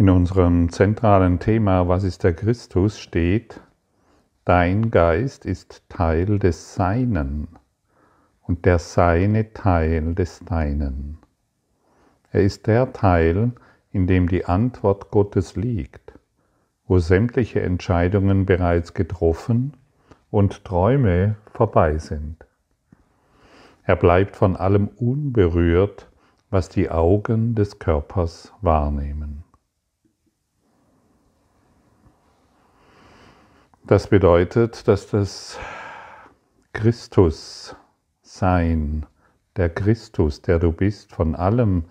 In unserem zentralen Thema Was ist der Christus steht, dein Geist ist Teil des Seinen und der Seine Teil des Deinen. Er ist der Teil, in dem die Antwort Gottes liegt, wo sämtliche Entscheidungen bereits getroffen und Träume vorbei sind. Er bleibt von allem unberührt, was die Augen des Körpers wahrnehmen. Das bedeutet, dass das Christus-Sein, der Christus, der du bist, von allem,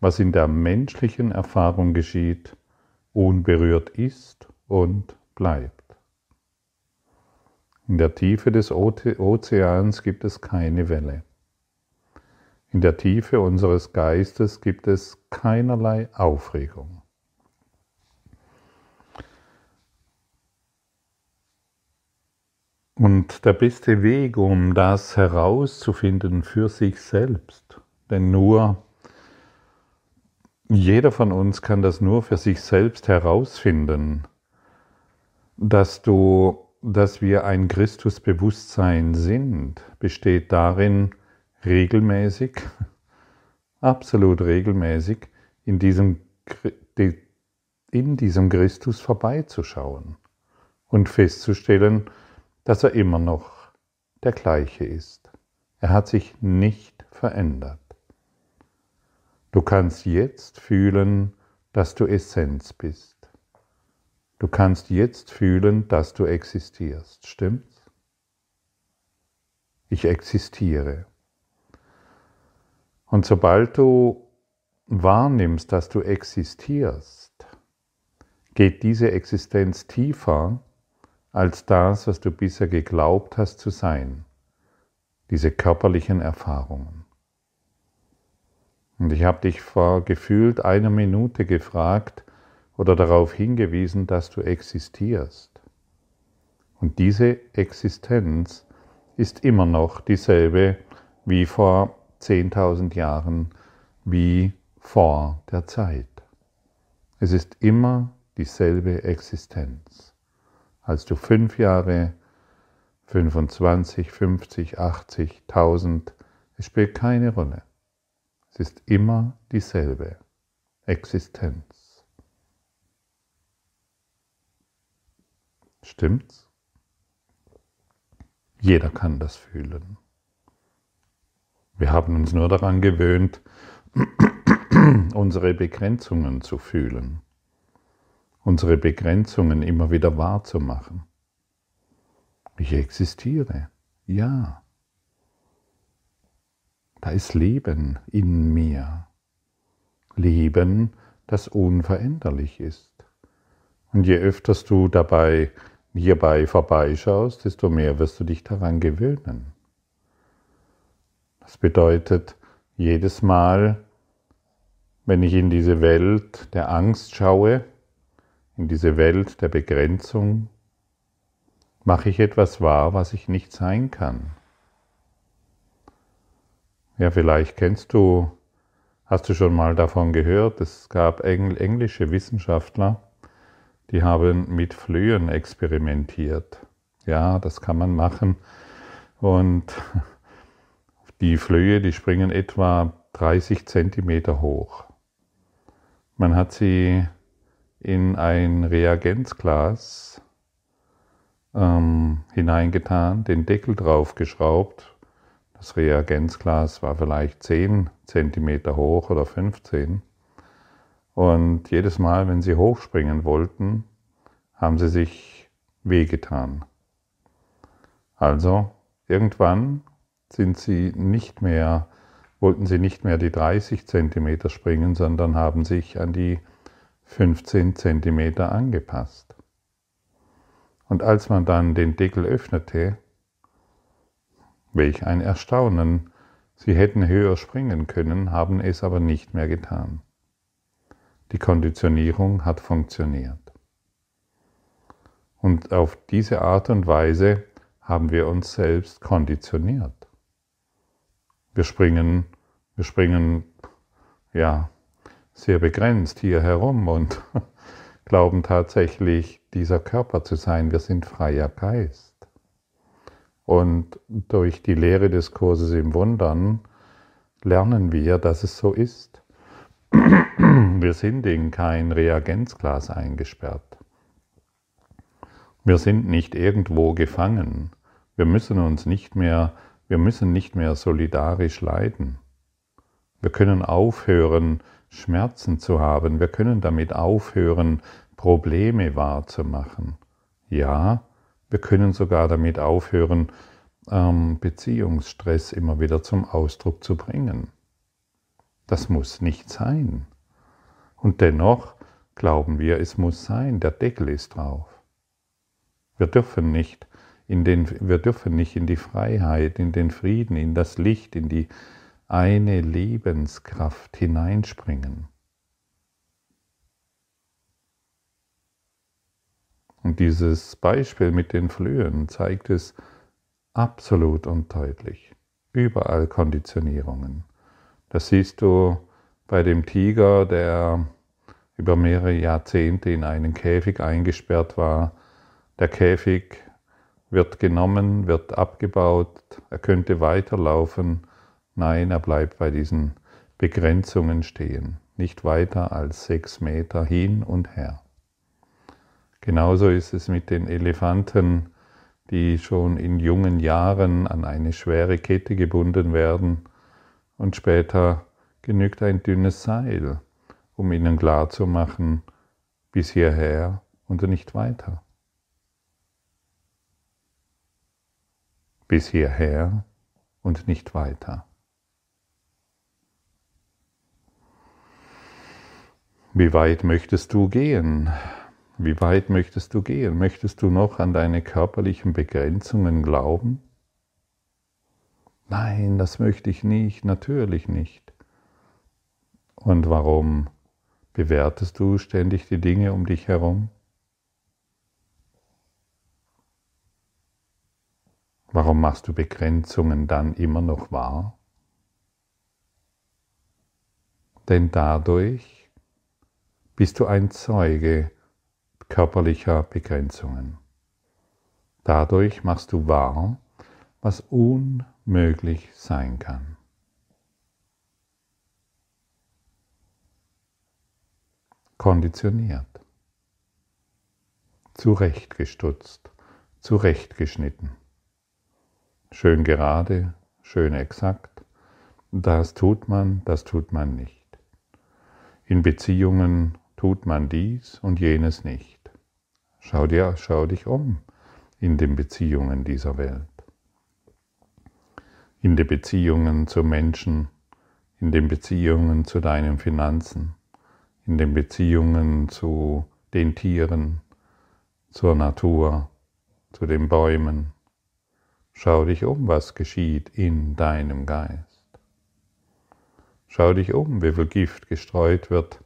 was in der menschlichen Erfahrung geschieht, unberührt ist und bleibt. In der Tiefe des Ozeans gibt es keine Welle. In der Tiefe unseres Geistes gibt es keinerlei Aufregung. Und der beste Weg, um das herauszufinden für sich selbst, denn nur jeder von uns kann das nur für sich selbst herausfinden, dass du, dass wir ein Christusbewusstsein sind, besteht darin, regelmäßig, absolut regelmäßig in diesem, in diesem Christus vorbeizuschauen und festzustellen, dass er immer noch der gleiche ist. Er hat sich nicht verändert. Du kannst jetzt fühlen, dass du Essenz bist. Du kannst jetzt fühlen, dass du existierst. Stimmt's? Ich existiere. Und sobald du wahrnimmst, dass du existierst, geht diese Existenz tiefer als das, was du bisher geglaubt hast zu sein, diese körperlichen Erfahrungen. Und ich habe dich vor gefühlt einer Minute gefragt oder darauf hingewiesen, dass du existierst. Und diese Existenz ist immer noch dieselbe wie vor 10.000 Jahren, wie vor der Zeit. Es ist immer dieselbe Existenz als du fünf Jahre, 25, 50, 80, 1000, es spielt keine Rolle. Es ist immer dieselbe Existenz. Stimmt's? Jeder kann das fühlen. Wir haben uns nur daran gewöhnt, unsere Begrenzungen zu fühlen unsere Begrenzungen immer wieder wahrzumachen. Ich existiere, ja. Da ist Leben in mir. Leben, das unveränderlich ist. Und je öfter du dabei hierbei vorbeischaust, desto mehr wirst du dich daran gewöhnen. Das bedeutet, jedes Mal, wenn ich in diese Welt der Angst schaue, in diese Welt der Begrenzung, mache ich etwas wahr, was ich nicht sein kann. Ja, vielleicht kennst du, hast du schon mal davon gehört, es gab englische Wissenschaftler, die haben mit Flöhen experimentiert. Ja, das kann man machen. Und die Flöhe, die springen etwa 30 Zentimeter hoch. Man hat sie in ein Reagenzglas ähm, hineingetan, den Deckel draufgeschraubt. Das Reagenzglas war vielleicht 10 cm hoch oder 15. Und jedes Mal, wenn sie hochspringen wollten, haben sie sich wehgetan. Also irgendwann sind sie nicht mehr, wollten sie nicht mehr die 30 cm springen, sondern haben sich an die 15 cm angepasst. Und als man dann den Deckel öffnete, welch ein Erstaunen, sie hätten höher springen können, haben es aber nicht mehr getan. Die Konditionierung hat funktioniert. Und auf diese Art und Weise haben wir uns selbst konditioniert. Wir springen, wir springen, ja, sehr begrenzt hier herum und glauben tatsächlich, dieser Körper zu sein. Wir sind freier Geist. Und durch die Lehre des Kurses im Wundern lernen wir, dass es so ist. Wir sind in kein Reagenzglas eingesperrt. Wir sind nicht irgendwo gefangen. Wir müssen uns nicht mehr, wir müssen nicht mehr solidarisch leiden. Wir können aufhören, Schmerzen zu haben. Wir können damit aufhören, Probleme wahrzumachen. Ja, wir können sogar damit aufhören, ähm, Beziehungsstress immer wieder zum Ausdruck zu bringen. Das muss nicht sein. Und dennoch glauben wir, es muss sein, der Deckel ist drauf. Wir dürfen nicht in den, wir dürfen nicht in die Freiheit, in den Frieden, in das Licht, in die eine Lebenskraft hineinspringen. Und dieses Beispiel mit den Flöhen zeigt es absolut und deutlich. Überall Konditionierungen. Das siehst du bei dem Tiger, der über mehrere Jahrzehnte in einen Käfig eingesperrt war. Der Käfig wird genommen, wird abgebaut, er könnte weiterlaufen. Nein, er bleibt bei diesen Begrenzungen stehen, nicht weiter als sechs Meter hin und her. Genauso ist es mit den Elefanten, die schon in jungen Jahren an eine schwere Kette gebunden werden und später genügt ein dünnes Seil, um ihnen klarzumachen, bis hierher und nicht weiter. Bis hierher und nicht weiter. Wie weit möchtest du gehen? Wie weit möchtest du gehen? Möchtest du noch an deine körperlichen Begrenzungen glauben? Nein, das möchte ich nicht, natürlich nicht. Und warum bewertest du ständig die Dinge um dich herum? Warum machst du Begrenzungen dann immer noch wahr? Denn dadurch bist du ein Zeuge körperlicher Begrenzungen. Dadurch machst du wahr, was unmöglich sein kann. Konditioniert, zurechtgestutzt, zurechtgeschnitten, schön gerade, schön exakt, das tut man, das tut man nicht. In Beziehungen tut man dies und jenes nicht. Schau, dir, schau dich um in den Beziehungen dieser Welt. In den Beziehungen zu Menschen, in den Beziehungen zu deinen Finanzen, in den Beziehungen zu den Tieren, zur Natur, zu den Bäumen. Schau dich um, was geschieht in deinem Geist. Schau dich um, wie viel Gift gestreut wird,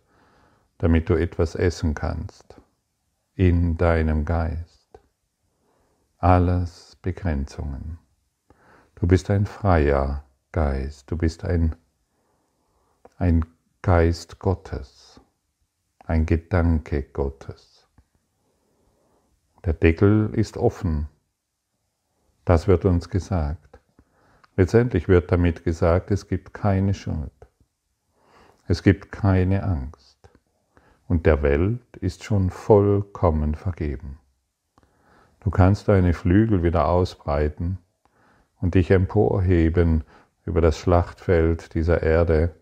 damit du etwas essen kannst in deinem Geist. Alles Begrenzungen. Du bist ein freier Geist, du bist ein, ein Geist Gottes, ein Gedanke Gottes. Der Deckel ist offen. Das wird uns gesagt. Letztendlich wird damit gesagt, es gibt keine Schuld. Es gibt keine Angst und der Welt ist schon vollkommen vergeben. Du kannst deine Flügel wieder ausbreiten und dich emporheben über das Schlachtfeld dieser Erde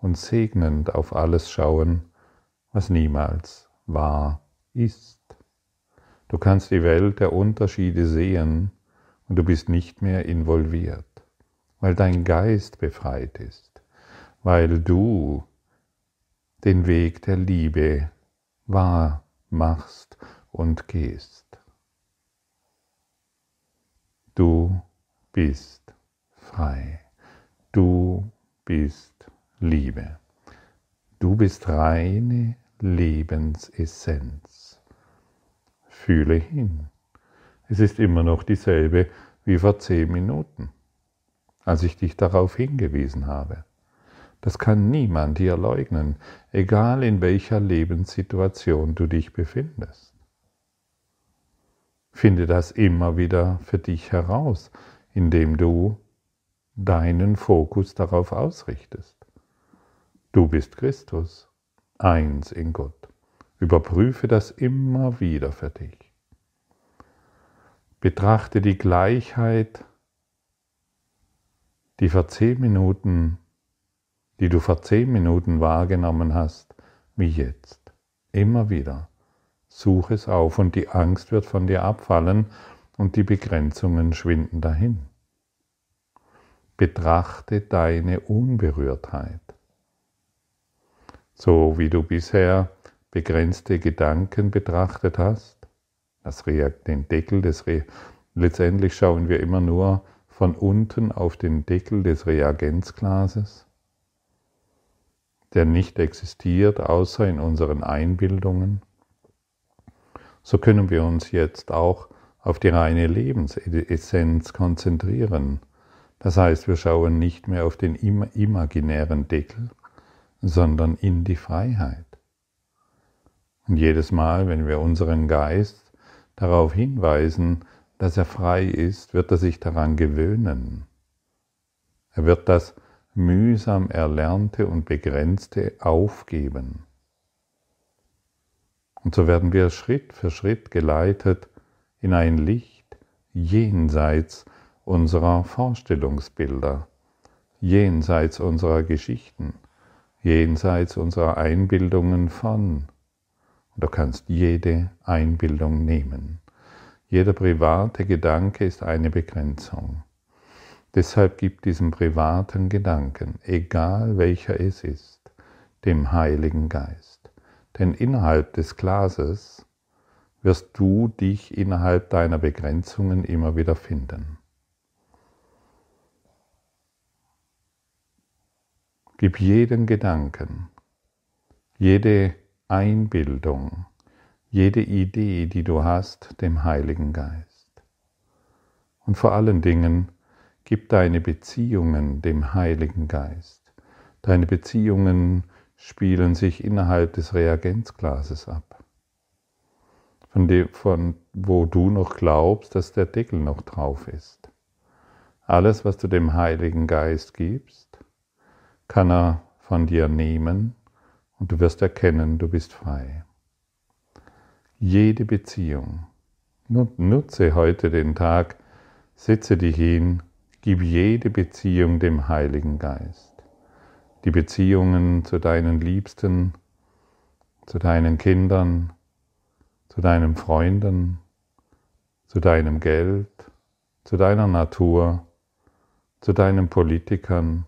und segnend auf alles schauen, was niemals wahr ist. Du kannst die Welt der Unterschiede sehen und du bist nicht mehr involviert, weil dein Geist befreit ist, weil du den Weg der Liebe wahr machst und gehst. Du bist frei. Du bist Liebe. Du bist reine Lebensessenz. Fühle hin. Es ist immer noch dieselbe wie vor zehn Minuten, als ich dich darauf hingewiesen habe. Das kann niemand hier leugnen, egal in welcher Lebenssituation du dich befindest. Finde das immer wieder für dich heraus, indem du deinen Fokus darauf ausrichtest. Du bist Christus, eins in Gott. Überprüfe das immer wieder für dich. Betrachte die Gleichheit, die vor zehn Minuten, die du vor zehn Minuten wahrgenommen hast, wie jetzt. Immer wieder. Such es auf und die Angst wird von dir abfallen und die Begrenzungen schwinden dahin. Betrachte deine Unberührtheit. So wie du bisher begrenzte Gedanken betrachtet hast, das den Deckel des Re letztendlich schauen wir immer nur von unten auf den Deckel des Reagenzglases, der nicht existiert außer in unseren Einbildungen. So können wir uns jetzt auch auf die reine Lebensessenz konzentrieren. Das heißt, wir schauen nicht mehr auf den imaginären Deckel, sondern in die Freiheit. Und jedes Mal, wenn wir unseren Geist darauf hinweisen, dass er frei ist, wird er sich daran gewöhnen. Er wird das mühsam Erlernte und Begrenzte aufgeben. Und so werden wir Schritt für Schritt geleitet in ein Licht jenseits unserer Vorstellungsbilder, jenseits unserer Geschichten, jenseits unserer Einbildungen von. Und du kannst jede Einbildung nehmen. Jeder private Gedanke ist eine Begrenzung. Deshalb gib diesem privaten Gedanken, egal welcher es ist, dem Heiligen Geist. Denn innerhalb des Glases wirst du dich innerhalb deiner Begrenzungen immer wieder finden. Gib jeden Gedanken, jede Einbildung, jede Idee, die du hast, dem Heiligen Geist. Und vor allen Dingen, gib deine Beziehungen dem Heiligen Geist. Deine Beziehungen spielen sich innerhalb des Reagenzglases ab, von, dem, von wo du noch glaubst, dass der Deckel noch drauf ist. Alles, was du dem Heiligen Geist gibst, kann er von dir nehmen und du wirst erkennen, du bist frei. Jede Beziehung. Nutze heute den Tag, setze dich hin, gib jede Beziehung dem Heiligen Geist. Die Beziehungen zu deinen Liebsten, zu deinen Kindern, zu deinen Freunden, zu deinem Geld, zu deiner Natur, zu deinen Politikern,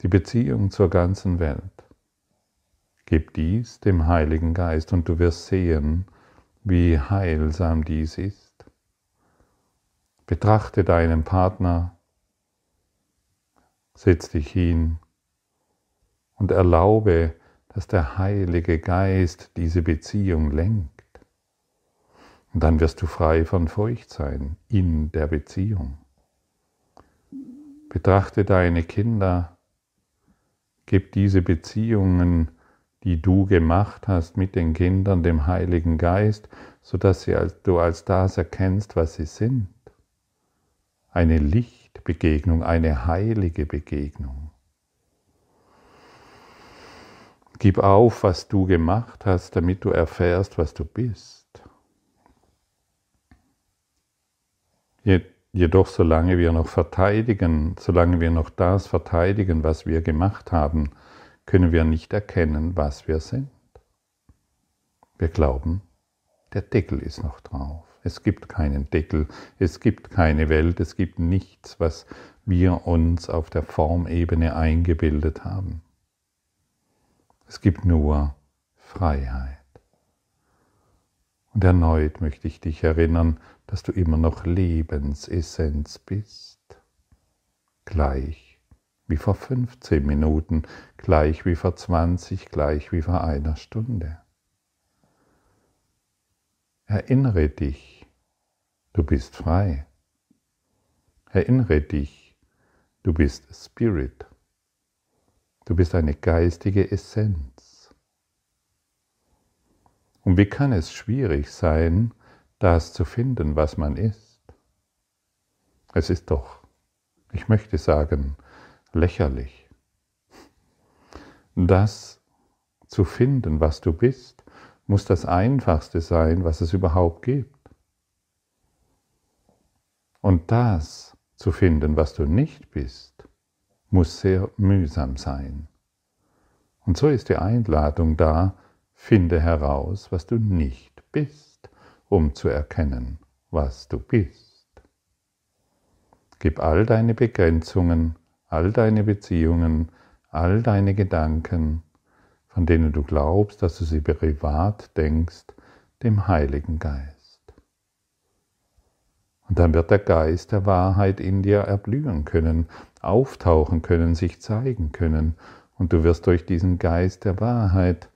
die Beziehung zur ganzen Welt. Gib dies dem Heiligen Geist und du wirst sehen, wie heilsam dies ist. Betrachte deinen Partner, setz dich hin und erlaube, dass der Heilige Geist diese Beziehung lenkt. Und dann wirst du frei von Feuchtsein in der Beziehung. Betrachte deine Kinder, gib diese Beziehungen die du gemacht hast mit den Kindern, dem Heiligen Geist, sodass sie als, du als das erkennst, was sie sind. Eine Lichtbegegnung, eine heilige Begegnung. Gib auf, was du gemacht hast, damit du erfährst, was du bist. Jedoch solange wir noch verteidigen, solange wir noch das verteidigen, was wir gemacht haben, können wir nicht erkennen, was wir sind. Wir glauben, der Deckel ist noch drauf. Es gibt keinen Deckel, es gibt keine Welt, es gibt nichts, was wir uns auf der Formebene eingebildet haben. Es gibt nur Freiheit. Und erneut möchte ich dich erinnern, dass du immer noch Lebensessenz bist, gleich wie vor 15 Minuten, gleich wie vor 20, gleich wie vor einer Stunde. Erinnere dich, du bist frei. Erinnere dich, du bist Spirit. Du bist eine geistige Essenz. Und wie kann es schwierig sein, das zu finden, was man ist? Es ist doch, ich möchte sagen, lächerlich. Das zu finden, was du bist, muss das Einfachste sein, was es überhaupt gibt. Und das zu finden, was du nicht bist, muss sehr mühsam sein. Und so ist die Einladung da, finde heraus, was du nicht bist, um zu erkennen, was du bist. Gib all deine Begrenzungen, all deine Beziehungen, all deine Gedanken, von denen du glaubst, dass du sie privat denkst, dem Heiligen Geist. Und dann wird der Geist der Wahrheit in dir erblühen können, auftauchen können, sich zeigen können. Und du wirst durch diesen Geist der Wahrheit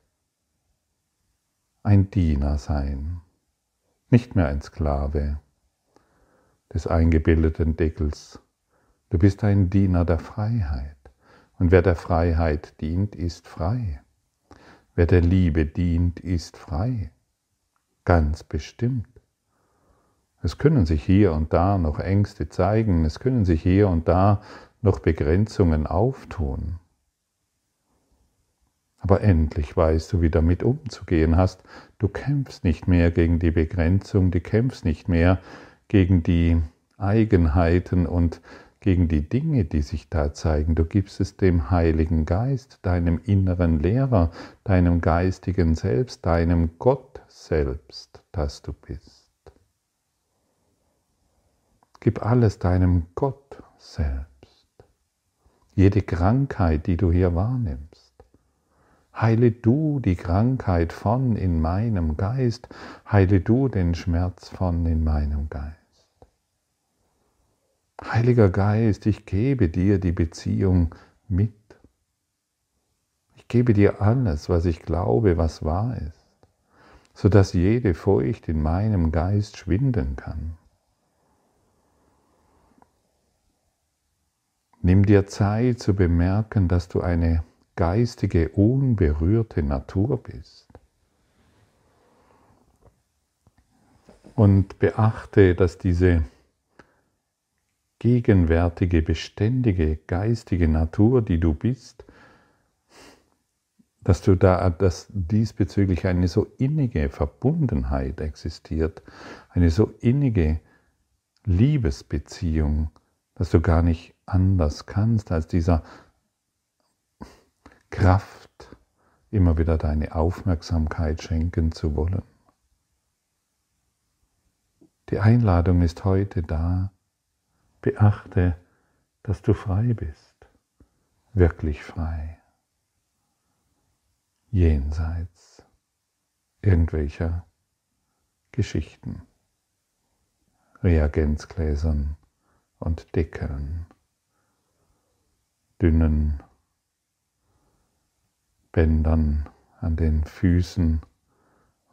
ein Diener sein, nicht mehr ein Sklave des eingebildeten Deckels. Du bist ein Diener der Freiheit. Und wer der Freiheit dient, ist frei. Wer der Liebe dient, ist frei. Ganz bestimmt. Es können sich hier und da noch Ängste zeigen, es können sich hier und da noch Begrenzungen auftun. Aber endlich weißt du, wie damit umzugehen hast. Du kämpfst nicht mehr gegen die Begrenzung, du kämpfst nicht mehr gegen die Eigenheiten und gegen die Dinge, die sich da zeigen. Du gibst es dem Heiligen Geist, deinem inneren Lehrer, deinem geistigen Selbst, deinem Gott selbst, das du bist. Gib alles deinem Gott selbst. Jede Krankheit, die du hier wahrnimmst. Heile du die Krankheit von in meinem Geist, heile du den Schmerz von in meinem Geist. Heiliger Geist, ich gebe dir die Beziehung mit. Ich gebe dir alles, was ich glaube, was wahr ist, sodass jede Furcht in meinem Geist schwinden kann. Nimm dir Zeit zu bemerken, dass du eine geistige, unberührte Natur bist. Und beachte, dass diese gegenwärtige, beständige, geistige Natur, die du bist, dass du da, dass diesbezüglich eine so innige Verbundenheit existiert, eine so innige Liebesbeziehung, dass du gar nicht anders kannst, als dieser Kraft immer wieder deine Aufmerksamkeit schenken zu wollen. Die Einladung ist heute da. Beachte, dass du frei bist, wirklich frei, jenseits irgendwelcher Geschichten, Reagenzgläsern und Deckeln dünnen Bändern an den Füßen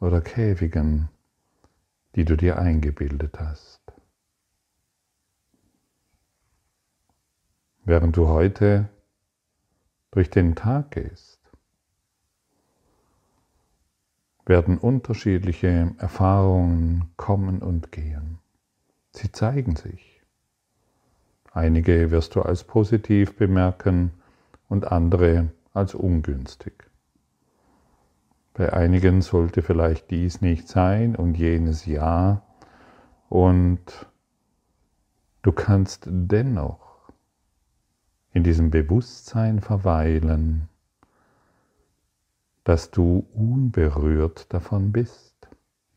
oder Käfigen, die du dir eingebildet hast. Während du heute durch den Tag gehst, werden unterschiedliche Erfahrungen kommen und gehen. Sie zeigen sich. Einige wirst du als positiv bemerken und andere als ungünstig. Bei einigen sollte vielleicht dies nicht sein und jenes ja. Und du kannst dennoch in diesem Bewusstsein verweilen, dass du unberührt davon bist,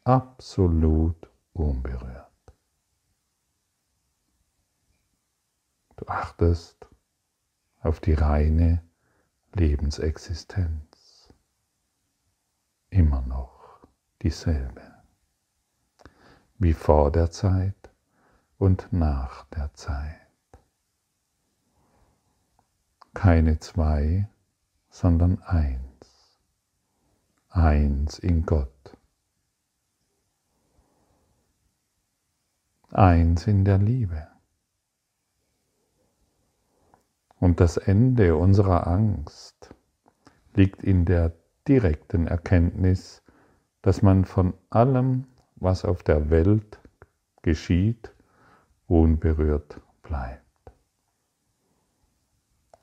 absolut unberührt. Du achtest auf die reine Lebensexistenz. Immer noch dieselbe. Wie vor der Zeit und nach der Zeit. Keine zwei, sondern eins. Eins in Gott. Eins in der Liebe. Und das Ende unserer Angst liegt in der direkten Erkenntnis, dass man von allem, was auf der Welt geschieht, unberührt bleibt.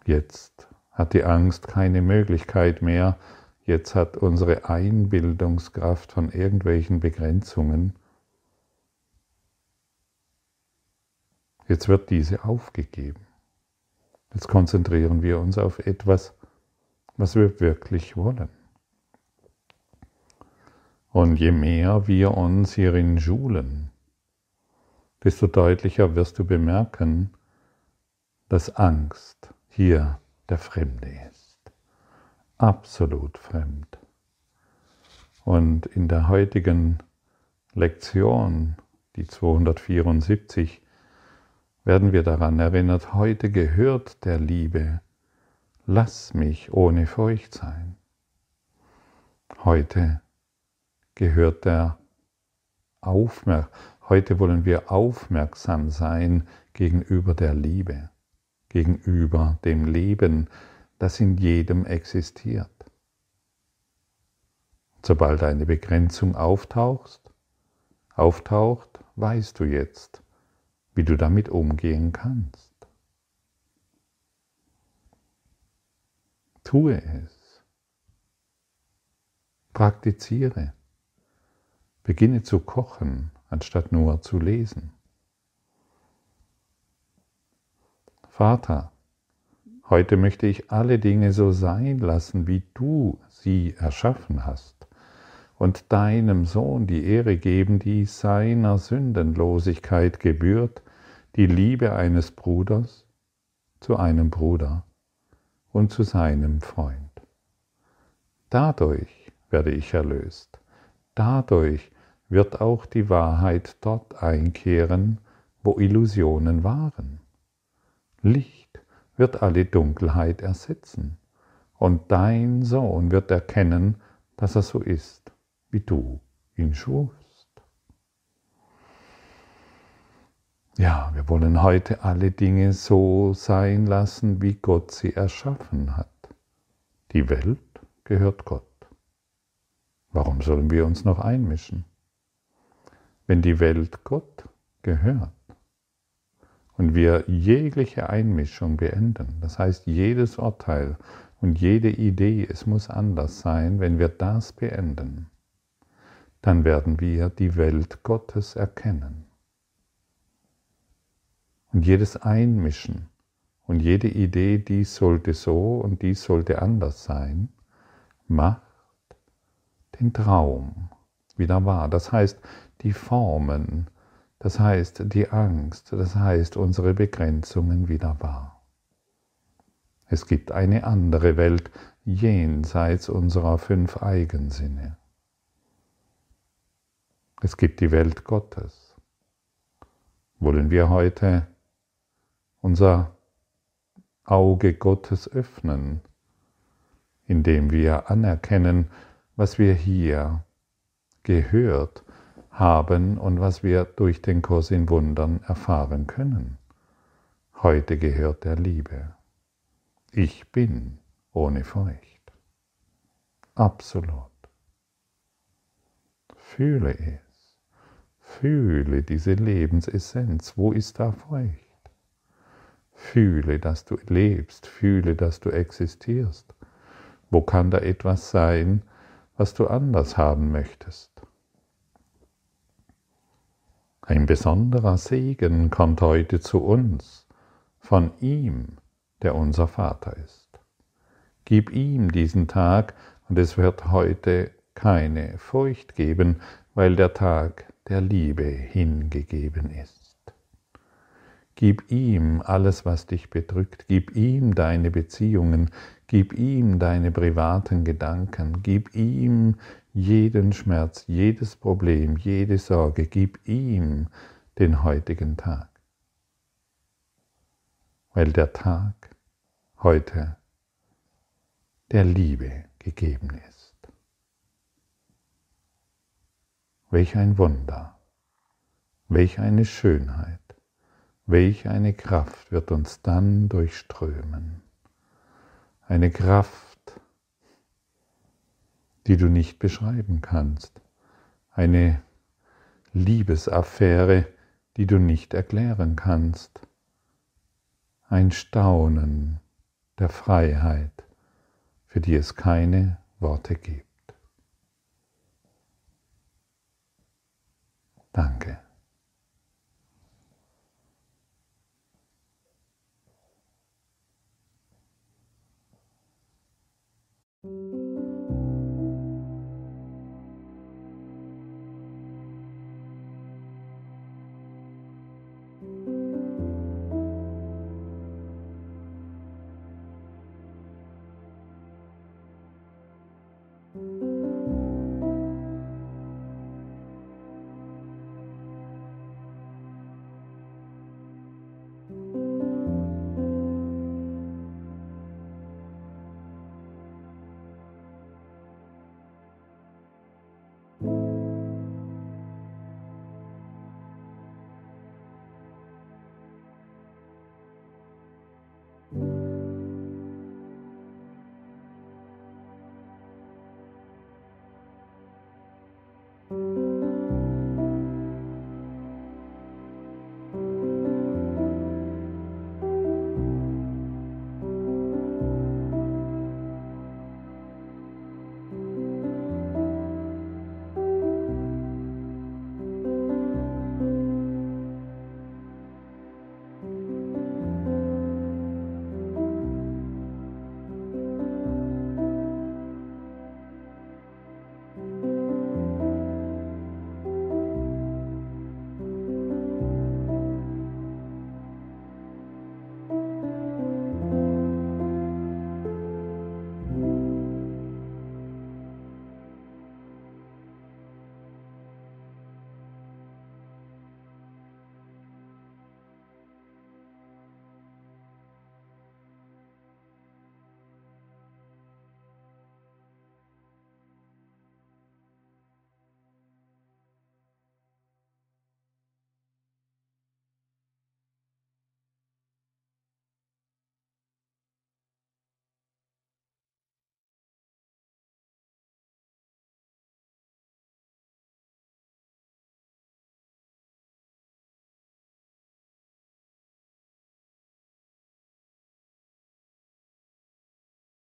Jetzt hat die Angst keine Möglichkeit mehr, jetzt hat unsere Einbildungskraft von irgendwelchen Begrenzungen, jetzt wird diese aufgegeben. Jetzt konzentrieren wir uns auf etwas, was wir wirklich wollen. Und je mehr wir uns hierin schulen, desto deutlicher wirst du bemerken, dass Angst hier der Fremde ist. Absolut fremd. Und in der heutigen Lektion, die 274, werden wir daran erinnert, heute gehört der Liebe, lass mich ohne Furcht sein. Heute gehört der Aufmerk heute wollen wir aufmerksam sein gegenüber der Liebe, gegenüber dem Leben, das in jedem existiert. Sobald eine Begrenzung auftaucht, auftaucht, weißt du jetzt, wie du damit umgehen kannst. Tue es. Praktiziere. Beginne zu kochen, anstatt nur zu lesen. Vater, heute möchte ich alle Dinge so sein lassen, wie du sie erschaffen hast, und deinem Sohn die Ehre geben, die seiner Sündenlosigkeit gebührt, die Liebe eines Bruders zu einem Bruder und zu seinem Freund. Dadurch werde ich erlöst. Dadurch wird auch die Wahrheit dort einkehren, wo Illusionen waren. Licht wird alle Dunkelheit ersetzen, und dein Sohn wird erkennen, dass er so ist, wie du ihn schufst. Ja, wir wollen heute alle Dinge so sein lassen, wie Gott sie erschaffen hat. Die Welt gehört Gott. Warum sollen wir uns noch einmischen? Wenn die Welt Gott gehört und wir jegliche Einmischung beenden, das heißt jedes Urteil und jede Idee, es muss anders sein, wenn wir das beenden, dann werden wir die Welt Gottes erkennen. Und jedes Einmischen und jede Idee, dies sollte so und dies sollte anders sein, macht den Traum wieder wahr. Das heißt, die Formen, das heißt, die Angst, das heißt, unsere Begrenzungen wieder wahr. Es gibt eine andere Welt jenseits unserer fünf Eigensinne. Es gibt die Welt Gottes. Wollen wir heute unser Auge Gottes öffnen, indem wir anerkennen, was wir hier gehört haben und was wir durch den Kurs in Wundern erfahren können. Heute gehört der Liebe. Ich bin ohne Furcht. Absolut. Fühle es. Fühle diese Lebensessenz. Wo ist da Furcht? Fühle, dass du lebst, fühle, dass du existierst. Wo kann da etwas sein, was du anders haben möchtest? Ein besonderer Segen kommt heute zu uns von ihm, der unser Vater ist. Gib ihm diesen Tag und es wird heute keine Furcht geben, weil der Tag der Liebe hingegeben ist. Gib ihm alles, was dich bedrückt. Gib ihm deine Beziehungen. Gib ihm deine privaten Gedanken. Gib ihm jeden Schmerz, jedes Problem, jede Sorge. Gib ihm den heutigen Tag. Weil der Tag heute der Liebe gegeben ist. Welch ein Wunder, welch eine Schönheit Welch eine Kraft wird uns dann durchströmen. Eine Kraft, die du nicht beschreiben kannst. Eine Liebesaffäre, die du nicht erklären kannst. Ein Staunen der Freiheit, für die es keine Worte gibt. Danke.